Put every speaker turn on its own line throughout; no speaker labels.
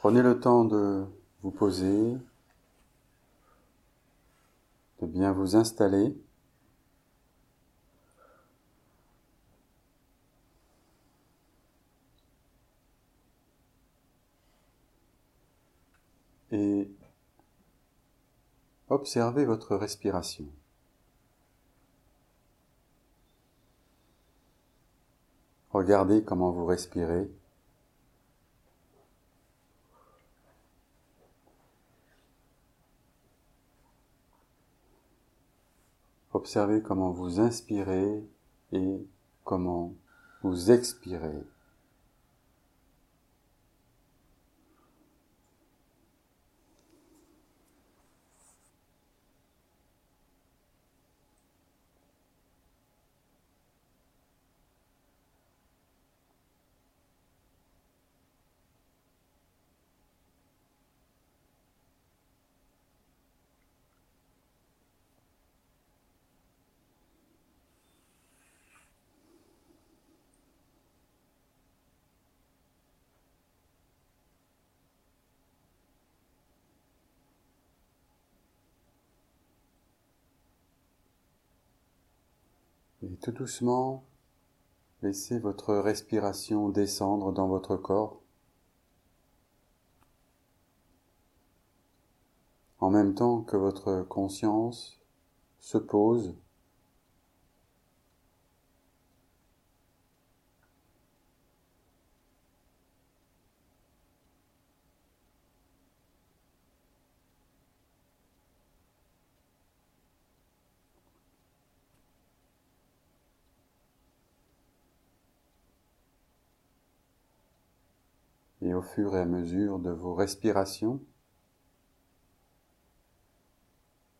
Prenez le temps de vous poser, de bien vous installer. Et observez votre respiration. Regardez comment vous respirez. Observez comment vous inspirez et comment vous expirez. Et tout doucement, laissez votre respiration descendre dans votre corps. En même temps que votre conscience se pose et au fur et à mesure de vos respirations,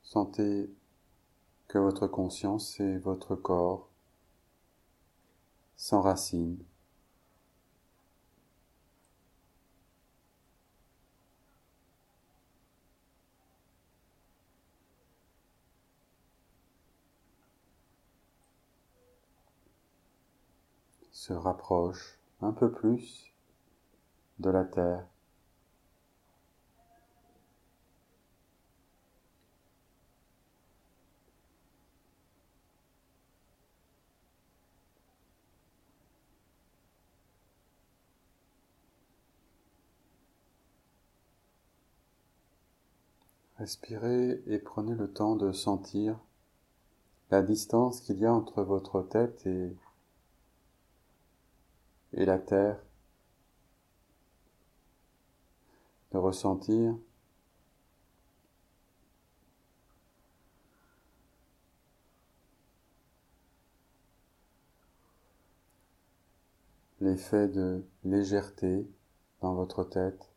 sentez que votre conscience et votre corps s'enracinent. se rapprochent un peu plus de la terre. Respirez et prenez le temps de sentir la distance qu'il y a entre votre tête et, et la terre. De ressentir l'effet de légèreté dans votre tête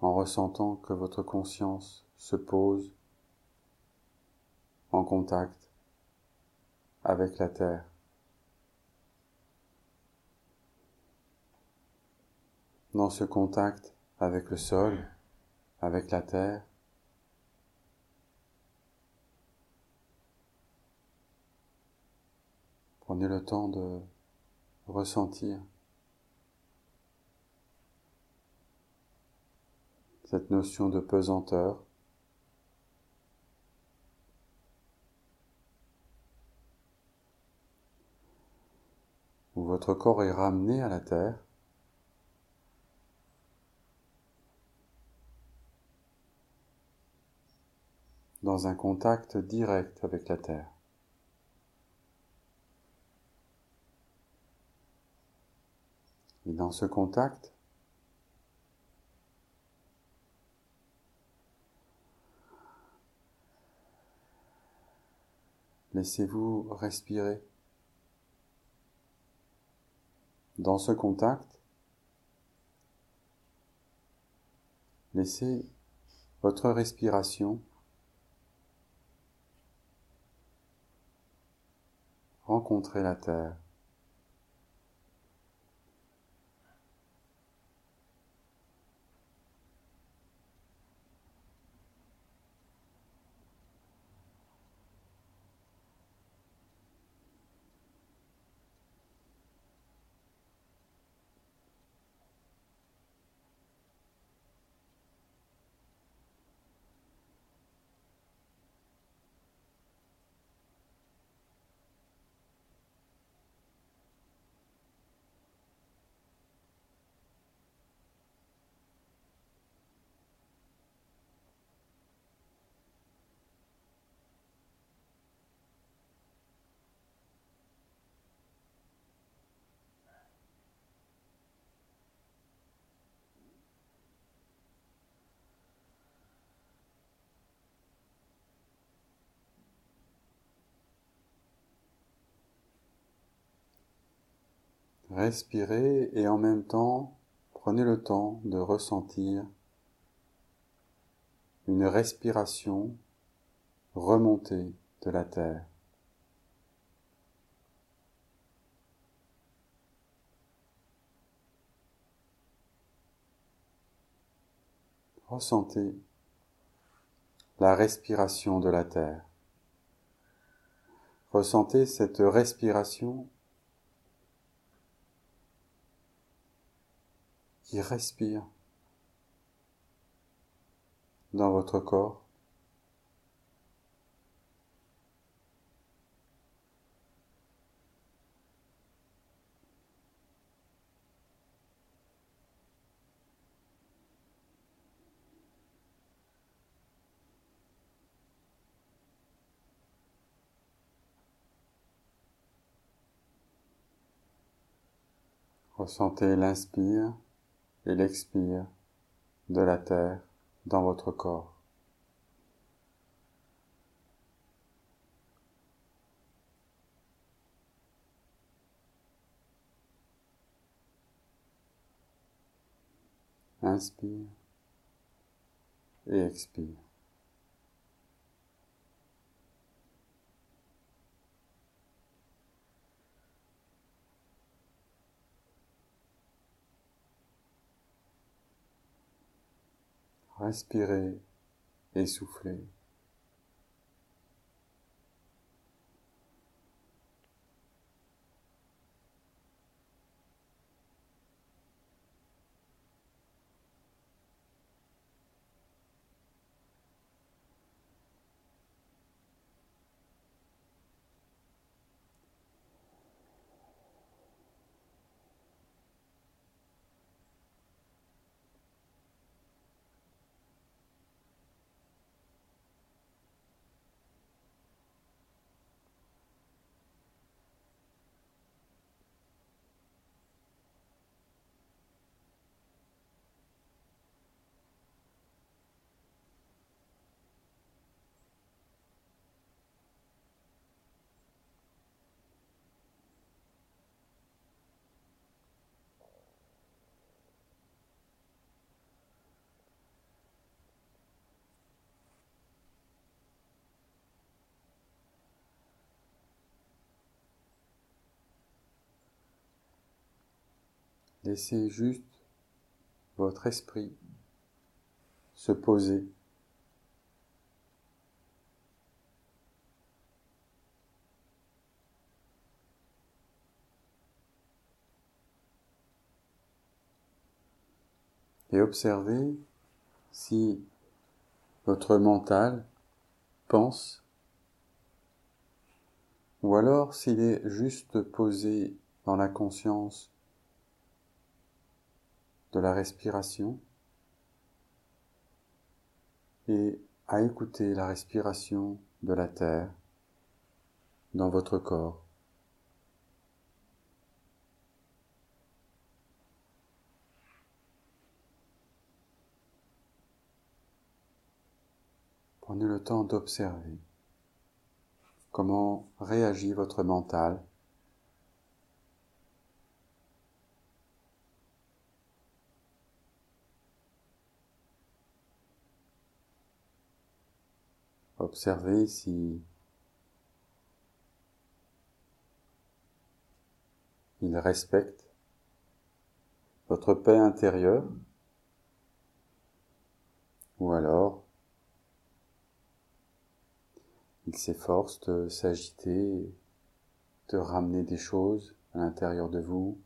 en ressentant que votre conscience se pose en contact avec la terre. Dans ce contact avec le sol, avec la terre. Prenez le temps de ressentir cette notion de pesanteur. où votre corps est ramené à la terre dans un contact direct avec la Terre. Et dans ce contact, laissez-vous respirer. Dans ce contact, laissez votre respiration rencontrer la terre. Respirez et en même temps, prenez le temps de ressentir une respiration remontée de la terre. Ressentez la respiration de la terre. Ressentez cette respiration qui respire dans votre corps. Ressentez l'inspire et l'expire de la terre dans votre corps. Inspire et expire. Respirez et soufflez. Laissez juste votre esprit se poser. Et observez si votre mental pense ou alors s'il est juste posé dans la conscience de la respiration et à écouter la respiration de la terre dans votre corps. Prenez le temps d'observer comment réagit votre mental Observez si il respecte votre paix intérieure ou alors il s'efforce de s'agiter, de ramener des choses à l'intérieur de vous,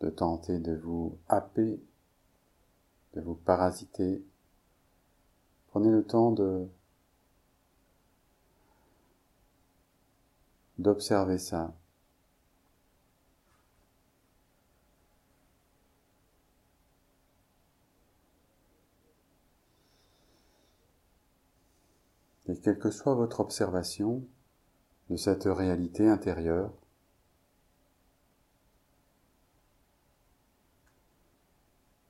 de tenter de vous happer, de vous parasiter. Prenez le temps de d'observer ça. Et quelle que soit votre observation de cette réalité intérieure,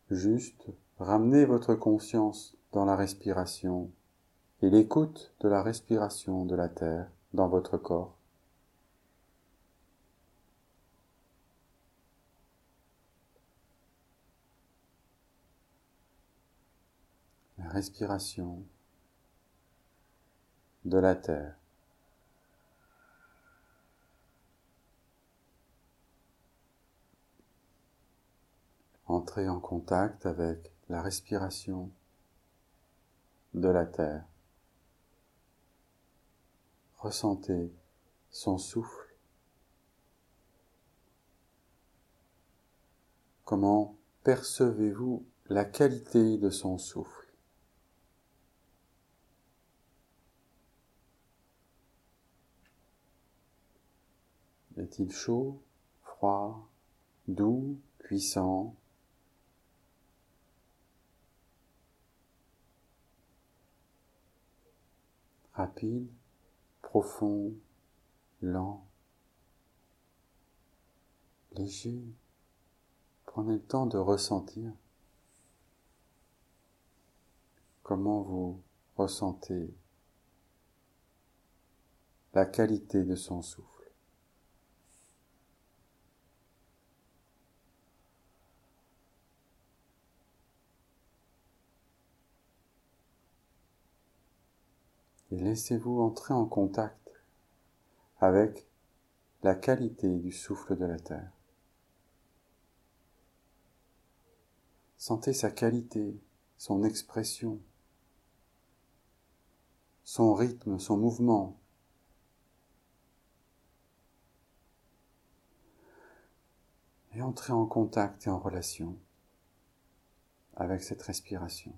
juste ramenez votre conscience dans la respiration et l'écoute de la respiration de la Terre dans votre corps. La respiration de la Terre. Entrez en contact avec la respiration de la terre. Ressentez son souffle. Comment percevez-vous la qualité de son souffle? Est-il chaud, froid, doux, puissant? Rapide, profond, lent, léger. Prenez le temps de ressentir comment vous ressentez la qualité de son souffle. Et laissez-vous entrer en contact avec la qualité du souffle de la terre. Sentez sa qualité, son expression, son rythme, son mouvement. Et entrez en contact et en relation avec cette respiration.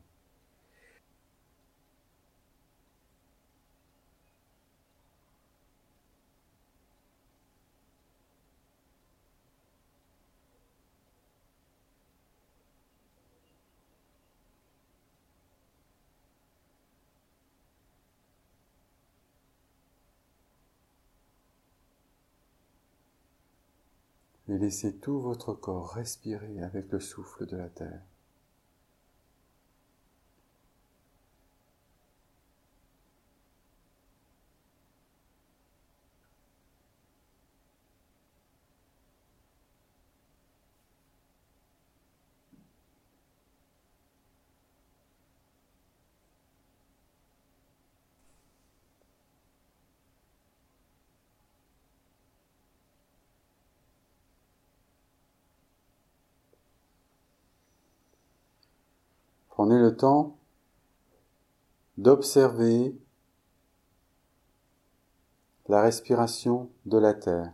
Et laissez tout votre corps respirer avec le souffle de la terre. Prenez le temps d'observer la respiration de la Terre,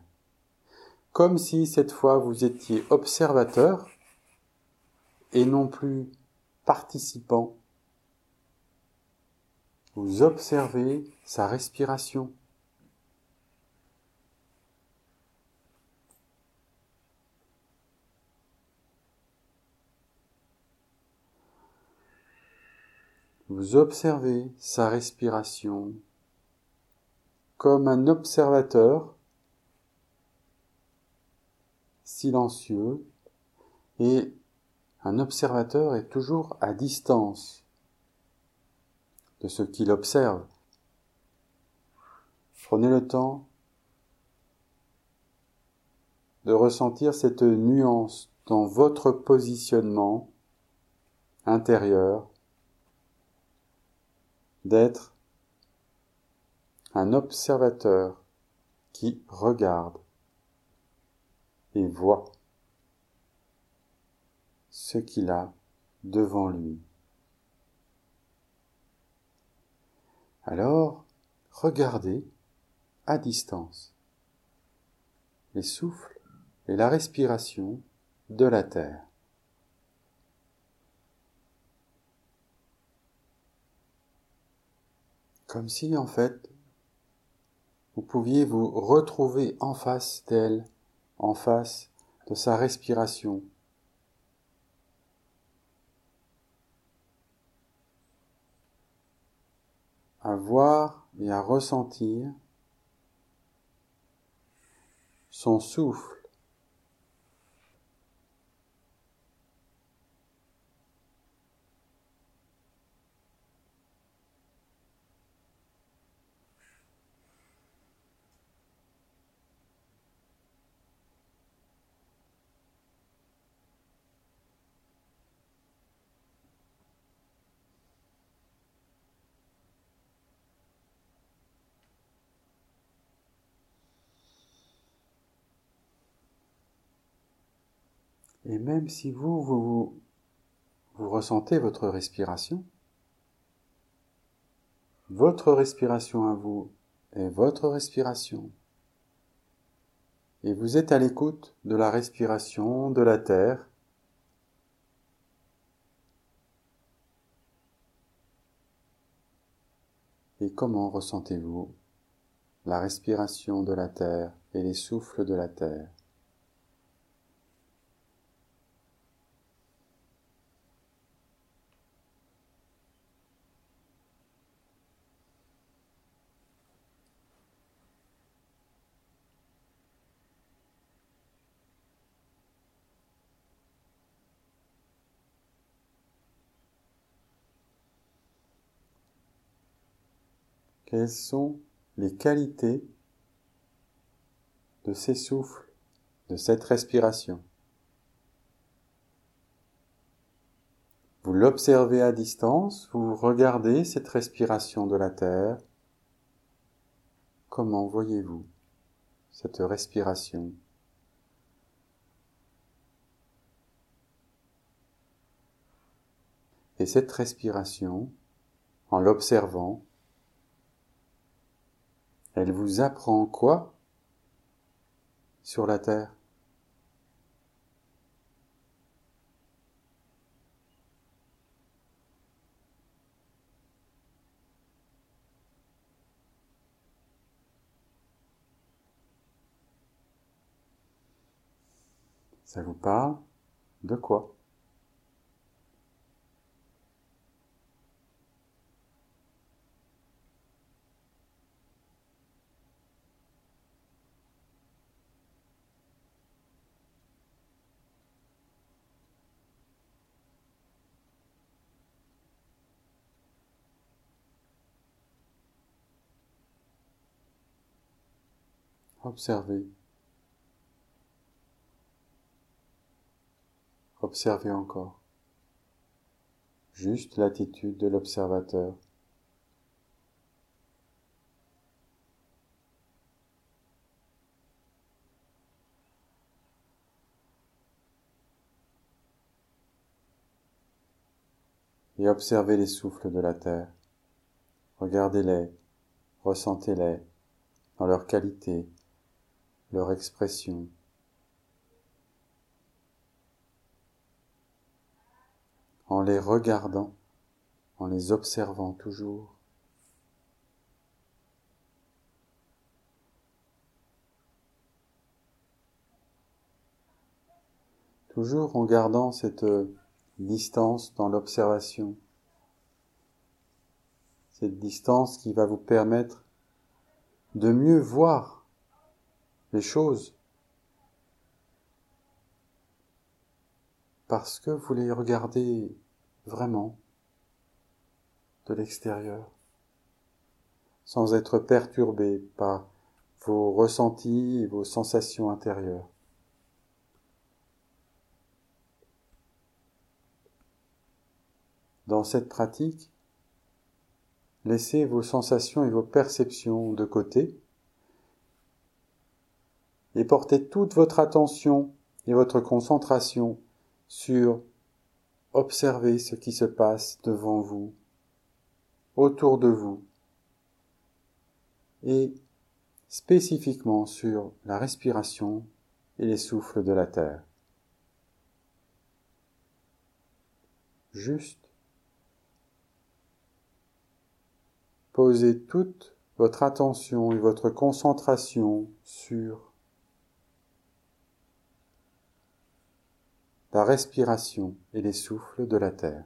comme si cette fois vous étiez observateur et non plus participant. Vous observez sa respiration. Vous observez sa respiration comme un observateur silencieux et un observateur est toujours à distance de ce qu'il observe. Prenez le temps de ressentir cette nuance dans votre positionnement intérieur d'être un observateur qui regarde et voit ce qu'il a devant lui. Alors, regardez à distance les souffles et la respiration de la terre. Comme si, en fait, vous pouviez vous retrouver en face d'elle, en face de sa respiration. à voir et à ressentir son souffle Et même si vous, vous, ressentez votre respiration, votre respiration à vous est votre respiration. Et vous êtes à l'écoute de la respiration de la terre. Et comment ressentez-vous la respiration de la terre et les souffles de la terre? Quelles sont les qualités de ces souffles, de cette respiration Vous l'observez à distance, vous regardez cette respiration de la Terre. Comment voyez-vous cette respiration? Et cette respiration, en l'observant, elle vous apprend quoi sur la terre? Ça vous parle? De quoi? Observez. Observez encore. Juste l'attitude de l'observateur. Et observez les souffles de la terre. Regardez-les, ressentez-les dans leur qualité, leur expression. En les regardant, en les observant toujours. Toujours en gardant cette distance dans l'observation. Cette distance qui va vous permettre de mieux voir les choses parce que vous les regardez vraiment de l'extérieur, sans être perturbé par vos ressentis et vos sensations intérieures. Dans cette pratique, laissez vos sensations et vos perceptions de côté et portez toute votre attention et votre concentration sur observer ce qui se passe devant vous, autour de vous, et spécifiquement sur la respiration et les souffles de la terre. Juste posez toute votre attention et votre concentration sur la respiration et les souffles de la terre.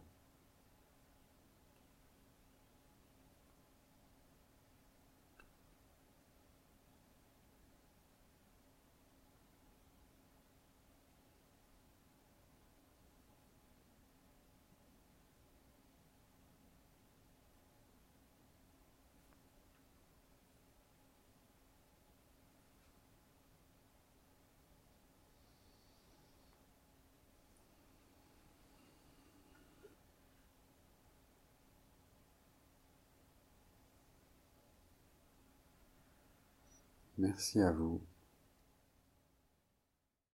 Merci à vous.